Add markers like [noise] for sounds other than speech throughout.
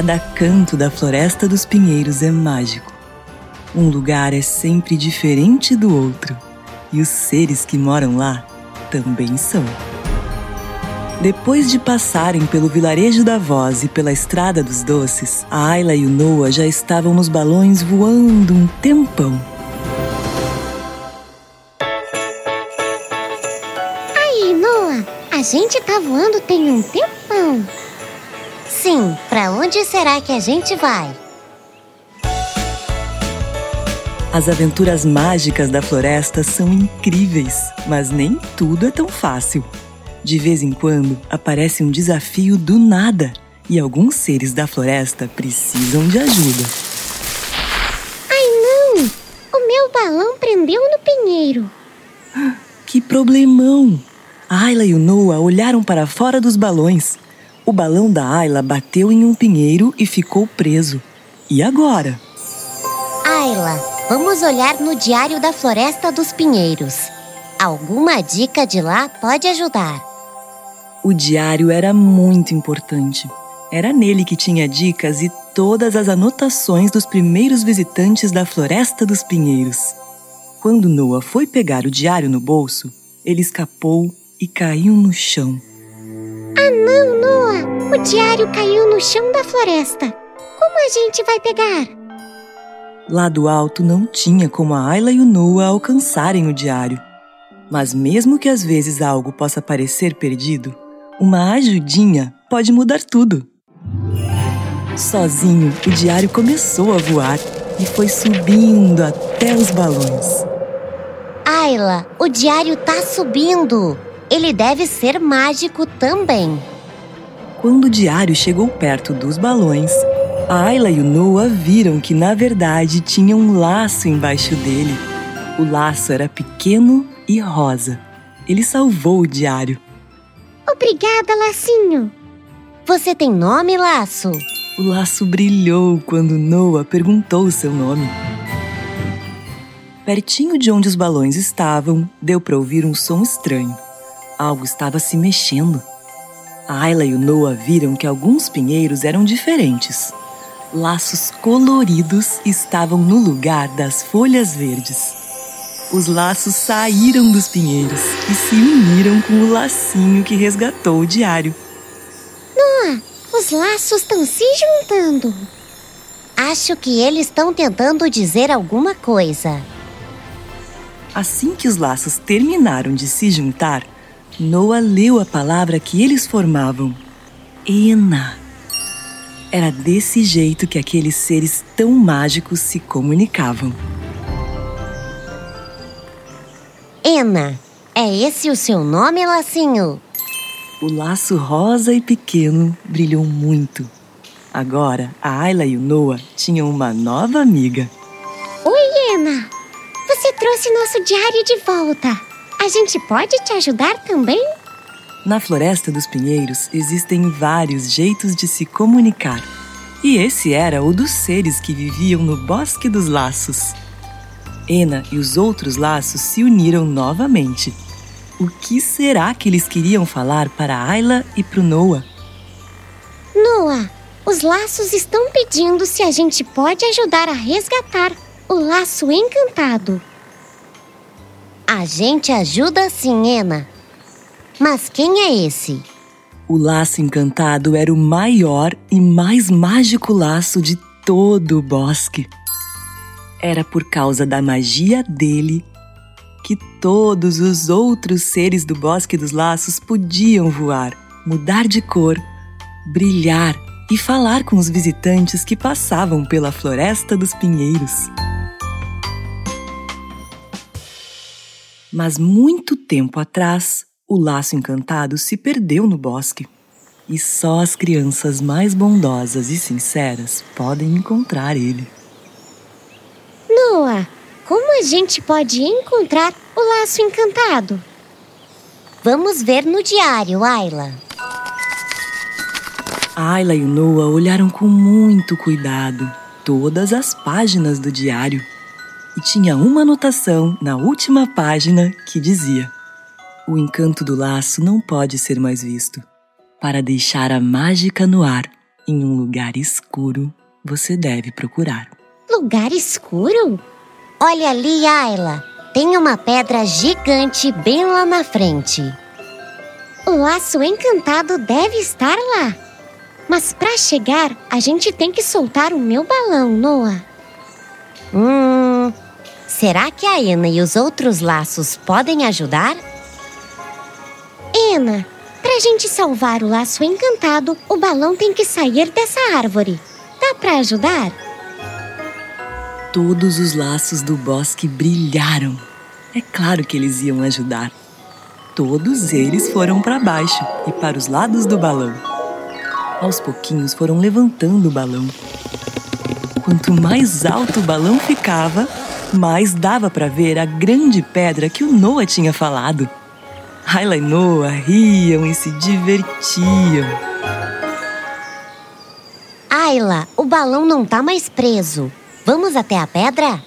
Cada canto da Floresta dos Pinheiros é mágico. Um lugar é sempre diferente do outro, e os seres que moram lá também são. Depois de passarem pelo vilarejo da Voz e pela Estrada dos Doces, a Ayla e o Noah já estavam nos balões voando um tempão. Aí, Noah, a gente tá voando tem um tempão. Sim, para onde será que a gente vai? As aventuras mágicas da floresta são incríveis, mas nem tudo é tão fácil. De vez em quando aparece um desafio do nada e alguns seres da floresta precisam de ajuda. Ai não! O meu balão prendeu no pinheiro. [gasps] Que problemão! A Ayla e o Noah olharam para fora dos balões. O balão da Ayla bateu em um pinheiro e ficou preso. E agora? Ayla, vamos olhar no Diário da Floresta dos Pinheiros. Alguma dica de lá pode ajudar. O diário era muito importante. Era nele que tinha dicas e todas as anotações dos primeiros visitantes da Floresta dos Pinheiros. Quando Noah foi pegar o diário no bolso, ele escapou e caiu no chão. Ah, não, Noah! O diário caiu no chão da floresta. Como a gente vai pegar? Lá do alto não tinha como a Ayla e o Noah alcançarem o diário. Mas mesmo que às vezes algo possa parecer perdido, uma ajudinha pode mudar tudo. Sozinho, o diário começou a voar e foi subindo até os balões. Ayla, o diário tá subindo. Ele deve ser mágico também. Quando o diário chegou perto dos balões, a Ayla e o Noah viram que na verdade tinha um laço embaixo dele. O laço era pequeno e rosa. Ele salvou o diário. Obrigada, Lacinho. Você tem nome, Laço? O laço brilhou quando Noah perguntou o seu nome. Pertinho de onde os balões estavam, deu para ouvir um som estranho. Algo estava se mexendo. A Ayla e o Noah viram que alguns pinheiros eram diferentes. Laços coloridos estavam no lugar das folhas verdes. Os laços saíram dos pinheiros e se uniram com o lacinho que resgatou o diário. Noah, os laços estão se juntando. Acho que eles estão tentando dizer alguma coisa. Assim que os laços terminaram de se juntar, Noah leu a palavra que eles formavam: Ena. Era desse jeito que aqueles seres tão mágicos se comunicavam. Ena, é esse o seu nome, Lacinho? O laço rosa e pequeno brilhou muito. Agora, a Ayla e o Noah tinham uma nova amiga. Oi, Ena! Você trouxe nosso diário de volta. A gente pode te ajudar também? Na Floresta dos Pinheiros existem vários jeitos de se comunicar. E esse era o dos seres que viviam no Bosque dos Laços. Ena e os outros laços se uniram novamente. O que será que eles queriam falar para Ayla e para Noah? Noah, os laços estão pedindo se a gente pode ajudar a resgatar o laço encantado. A gente ajuda sim, Ena. Mas quem é esse? O laço encantado era o maior e mais mágico laço de todo o bosque. Era por causa da magia dele que todos os outros seres do Bosque dos Laços podiam voar, mudar de cor, brilhar e falar com os visitantes que passavam pela Floresta dos Pinheiros. Mas muito tempo atrás, o laço encantado se perdeu no bosque. E só as crianças mais bondosas e sinceras podem encontrar ele. Noah, como a gente pode encontrar o laço encantado? Vamos ver no diário, Ayla. Ayla e o Noah olharam com muito cuidado todas as páginas do diário. E tinha uma anotação na última página que dizia: O encanto do laço não pode ser mais visto. Para deixar a mágica no ar, Em um lugar escuro, você deve procurar. Lugar escuro? Olha ali, Ayla. Tem uma pedra gigante bem lá na frente. O laço encantado deve estar lá. Mas para chegar, a gente tem que soltar o meu balão, Noah. Hum. Será que a Ena e os outros laços podem ajudar? Ena, pra gente salvar o laço encantado, o balão tem que sair dessa árvore. Dá pra ajudar? Todos os laços do bosque brilharam. É claro que eles iam ajudar. Todos eles foram para baixo e para os lados do balão. Aos pouquinhos foram levantando o balão. Quanto mais alto o balão ficava, mais dava para ver a grande pedra que o Noah tinha falado. Ayla e Noah riam e se divertiam. Ayla, o balão não tá mais preso. Vamos até a pedra?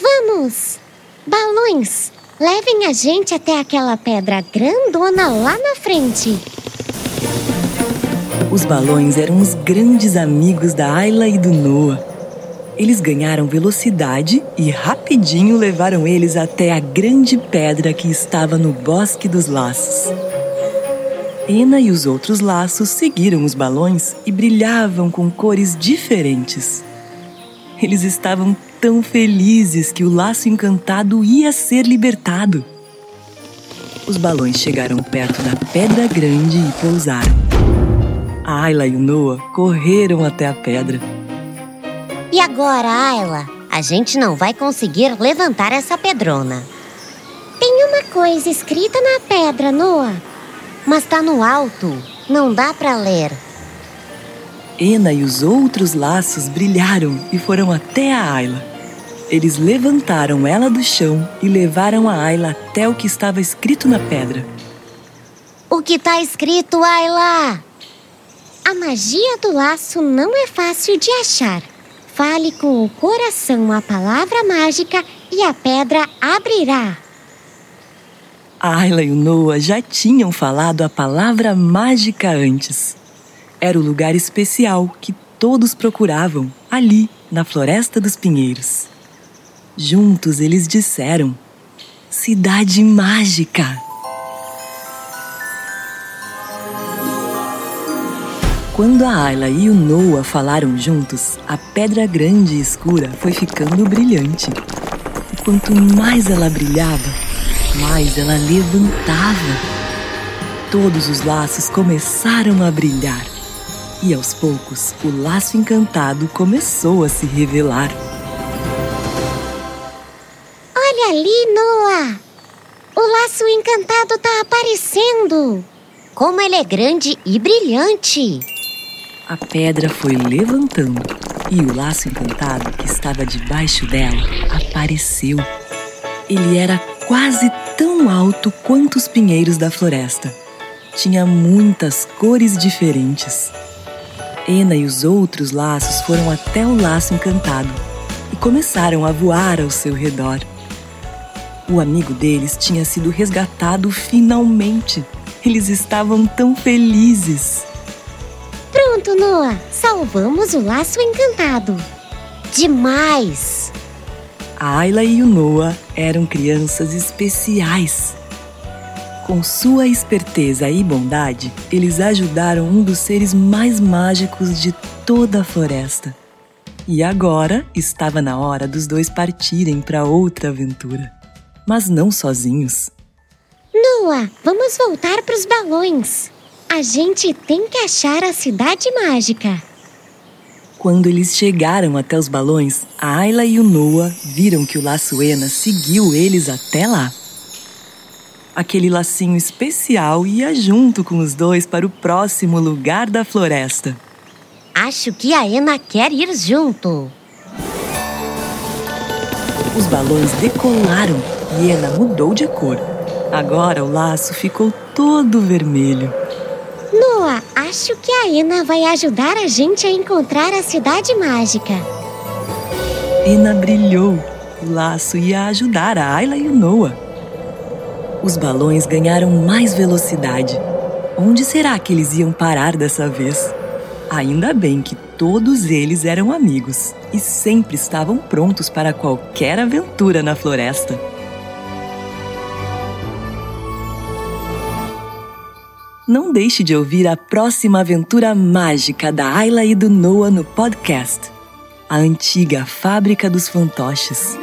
Vamos! Balões, levem a gente até aquela pedra grandona lá na frente. Os balões eram os grandes amigos da Ayla e do Noah. Eles ganharam velocidade e rapidinho levaram eles até a grande pedra que estava no Bosque dos Laços. Ena e os outros laços seguiram os balões e brilhavam com cores diferentes. Eles estavam tão felizes que o laço encantado ia ser libertado. Os balões chegaram perto da pedra grande e pousaram. A Ayla e o Noah correram até a pedra. E agora, Ayla? A gente não vai conseguir levantar essa pedrona. Tem uma coisa escrita na pedra, Noah. Mas tá no alto. Não dá para ler. Ena e os outros laços brilharam e foram até a Ayla. Eles levantaram ela do chão e levaram a Ayla até o que estava escrito na pedra. O que tá escrito, Ayla? A magia do laço não é fácil de achar. Fale com o coração a palavra mágica e a pedra abrirá. Ayla e o Noah já tinham falado a palavra mágica antes. Era o lugar especial que todos procuravam, ali, na Floresta dos Pinheiros. Juntos eles disseram: Cidade Mágica! Quando a Ayla e o Noah falaram juntos, a pedra grande e escura foi ficando brilhante. E quanto mais ela brilhava, mais ela levantava. Todos os laços começaram a brilhar e aos poucos o laço encantado começou a se revelar. Olha ali, Noah! O laço encantado está aparecendo! Como ele é grande e brilhante! A pedra foi levantando e o laço encantado que estava debaixo dela apareceu. Ele era quase tão alto quanto os pinheiros da floresta. Tinha muitas cores diferentes. Ena e os outros laços foram até o laço encantado e começaram a voar ao seu redor. O amigo deles tinha sido resgatado finalmente. Eles estavam tão felizes. Pronto, Noah! Salvamos o laço encantado! Demais! A Ayla e o Noah eram crianças especiais. Com sua esperteza e bondade, eles ajudaram um dos seres mais mágicos de toda a floresta. E agora estava na hora dos dois partirem para outra aventura. Mas não sozinhos. Noah, vamos voltar para os balões. A gente tem que achar a cidade mágica. Quando eles chegaram até os balões, a Ayla e o Noah viram que o laço Ena seguiu eles até lá. Aquele lacinho especial ia junto com os dois para o próximo lugar da floresta. Acho que a Ena quer ir junto. Os balões decolaram e Ena mudou de cor. Agora o laço ficou todo vermelho. Noah, acho que a Ena vai ajudar a gente a encontrar a cidade mágica. Ena brilhou. O laço ia ajudar a Ayla e o Noah. Os balões ganharam mais velocidade. Onde será que eles iam parar dessa vez? Ainda bem que todos eles eram amigos e sempre estavam prontos para qualquer aventura na floresta. Não deixe de ouvir a próxima aventura mágica da Ayla e do Noah no podcast A Antiga Fábrica dos Fantoches.